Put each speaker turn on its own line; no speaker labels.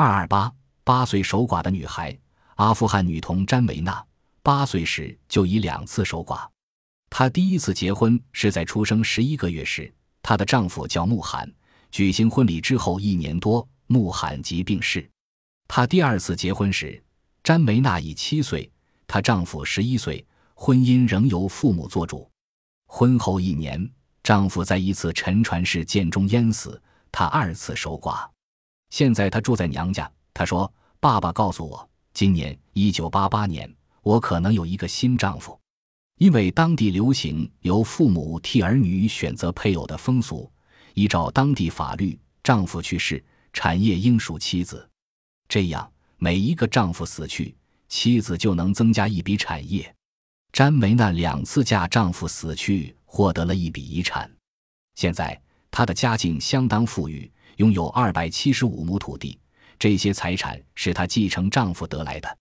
二二八八岁守寡的女孩，阿富汗女童詹梅娜，八岁时就已两次守寡。她第一次结婚是在出生十一个月时，她的丈夫叫穆罕。举行婚礼之后一年多，穆罕即病逝。她第二次结婚时，詹梅娜已七岁，她丈夫十一岁，婚姻仍由父母做主。婚后一年，丈夫在一次沉船事件中淹死，她二次守寡。现在她住在娘家。她说：“爸爸告诉我，今年一九八八年，我可能有一个新丈夫。”因为当地流行由父母替儿女选择配偶的风俗，依照当地法律，丈夫去世，产业应属妻子。这样，每一个丈夫死去，妻子就能增加一笔产业。詹梅娜两次嫁丈夫死去，获得了一笔遗产。现在，她的家境相当富裕，拥有二百七十五亩土地，这些财产是她继承丈夫得来的。